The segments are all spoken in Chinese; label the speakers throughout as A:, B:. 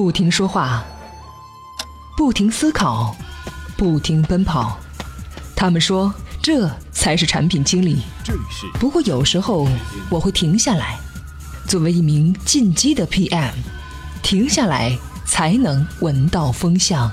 A: 不停说话，不停思考，不停奔跑。他们说，这才是产品经理。不过有时候我会停下来，作为一名进击的 PM，停下来才能闻到风向。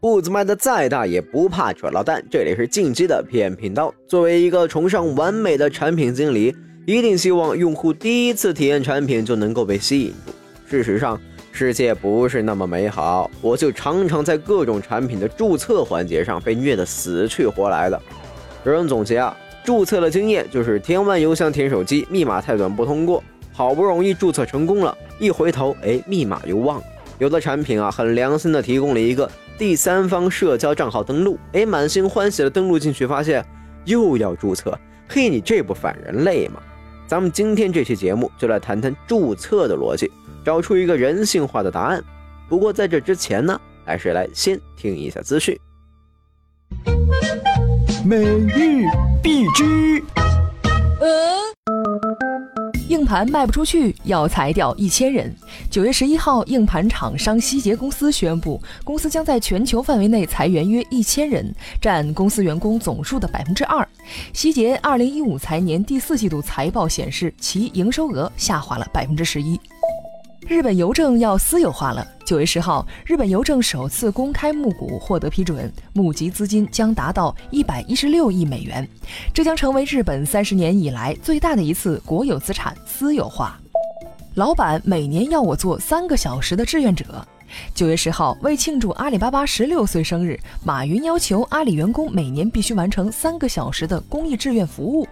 B: 步子迈得再大，也不怕扯到蛋。这里是进击的 PM 频道。作为一个崇尚完美的产品经理，一定希望用户第一次体验产品就能够被吸引住。事实上，世界不是那么美好，我就常常在各种产品的注册环节上被虐得死去活来的。有人总结啊，注册的经验就是填完邮箱填手机，密码太短不通过。好不容易注册成功了，一回头，哎，密码又忘了。有的产品啊，很良心的提供了一个第三方社交账号登录，哎，满心欢喜的登录进去，发现又要注册，嘿，你这不反人类吗？咱们今天这期节目就来谈谈注册的逻辑，找出一个人性化的答案。不过在这之前呢，还是来先听一下资讯。
C: 美玉必知。
A: 盘卖不出去，要裁掉一千人。九月十一号，硬盘厂商希捷公司宣布，公司将在全球范围内裁员约一千人，占公司员工总数的百分之二。希捷二零一五财年第四季度财报显示，其营收额下滑了百分之十一。日本邮政要私有化了。九月十号，日本邮政首次公开募股获得批准，募集资金将达到一百一十六亿美元，这将成为日本三十年以来最大的一次国有资产私有化。老板每年要我做三个小时的志愿者。九月十号，为庆祝阿里巴巴十六岁生日，马云要求阿里员工每年必须完成三个小时的公益志愿服务。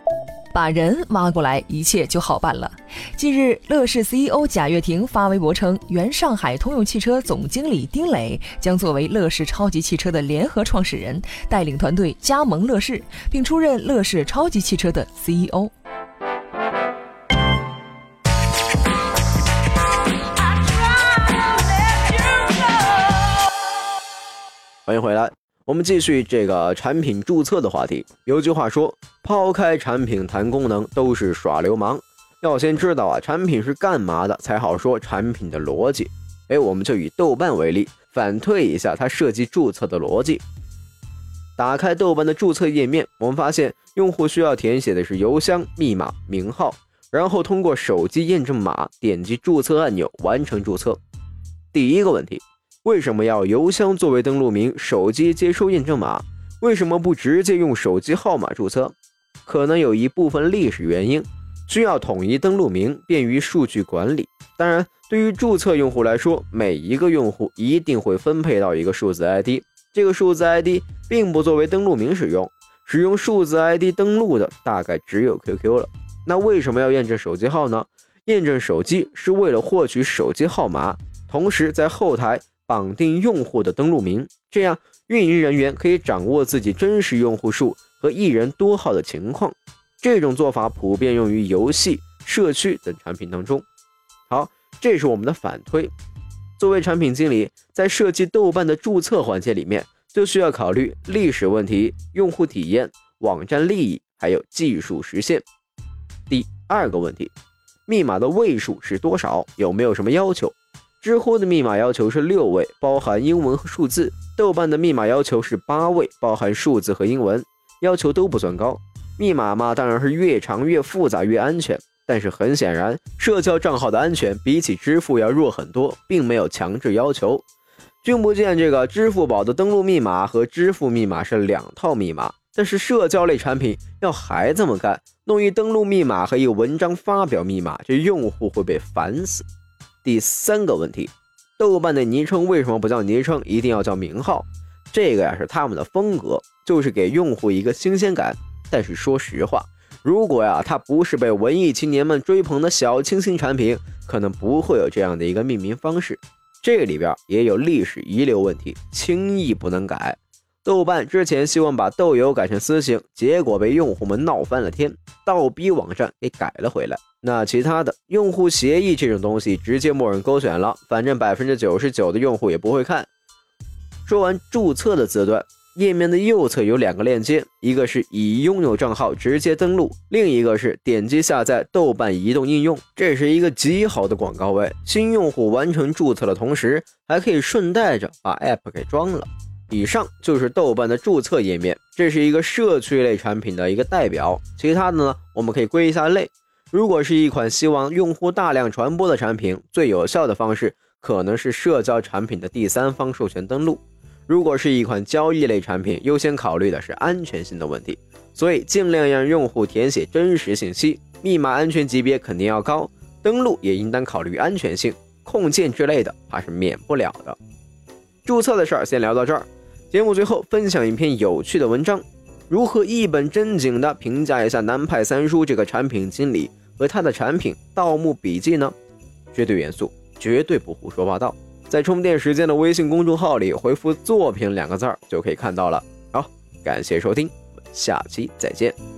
A: 把人挖过来，一切就好办了。近日，乐视 CEO 贾跃亭发微博称，原上海通用汽车总经理丁磊将作为乐视超级汽车的联合创始人，带领团队加盟乐视，并出任乐视超级汽车的 CEO。
B: 欢迎回来。我们继续这个产品注册的话题。有句话说，抛开产品谈功能都是耍流氓。要先知道啊，产品是干嘛的，才好说产品的逻辑。哎，我们就以豆瓣为例，反推一下它设计注册的逻辑。打开豆瓣的注册页面，我们发现用户需要填写的是邮箱、密码、名号，然后通过手机验证码点击注册按钮完成注册。第一个问题。为什么要邮箱作为登录名，手机接收验证码？为什么不直接用手机号码注册？可能有一部分历史原因，需要统一登录名，便于数据管理。当然，对于注册用户来说，每一个用户一定会分配到一个数字 ID，这个数字 ID 并不作为登录名使用，使用数字 ID 登录的大概只有 QQ 了。那为什么要验证手机号呢？验证手机是为了获取手机号码，同时在后台。绑定用户的登录名，这样运营人员可以掌握自己真实用户数和一人多号的情况。这种做法普遍用于游戏、社区等产品当中。好，这是我们的反推。作为产品经理，在设计豆瓣的注册环节里面，就需要考虑历史问题、用户体验、网站利益，还有技术实现。第二个问题，密码的位数是多少？有没有什么要求？知乎的密码要求是六位，包含英文和数字；豆瓣的密码要求是八位，包含数字和英文，要求都不算高。密码嘛，当然是越长越复杂越安全。但是很显然，社交账号的安全比起支付要弱很多，并没有强制要求。君不见这个支付宝的登录密码和支付密码是两套密码，但是社交类产品要还这么干，弄一登录密码和一文章发表密码，这用户会被烦死。第三个问题，豆瓣的昵称为什么不叫昵称，一定要叫名号？这个呀是他们的风格，就是给用户一个新鲜感。但是说实话，如果呀它不是被文艺青年们追捧的小清新产品，可能不会有这样的一个命名方式。这里边也有历史遗留问题，轻易不能改。豆瓣之前希望把豆油改成私信，结果被用户们闹翻了天，倒逼网站给改了回来。那其他的用户协议这种东西，直接默认勾选了，反正百分之九十九的用户也不会看。说完注册的字段，页面的右侧有两个链接，一个是已拥有账号直接登录，另一个是点击下载豆瓣移动应用。这是一个极好的广告位，新用户完成注册的同时，还可以顺带着把 App 给装了。以上就是豆瓣的注册页面，这是一个社区类产品的一个代表。其他的呢，我们可以归一下类。如果是一款希望用户大量传播的产品，最有效的方式可能是社交产品的第三方授权登录。如果是一款交易类产品，优先考虑的是安全性的问题，所以尽量让用户填写真实信息，密码安全级别肯定要高，登录也应当考虑安全性，控件之类的怕是免不了的。注册的事儿先聊到这儿，节目最后分享一篇有趣的文章，如何一本正经的评价一下南派三叔这个产品经理和他的产品《盗墓笔记》呢？绝对严肃，绝对不胡说八道。在充电时间的微信公众号里回复“作品”两个字儿就可以看到了。好，感谢收听，下期再见。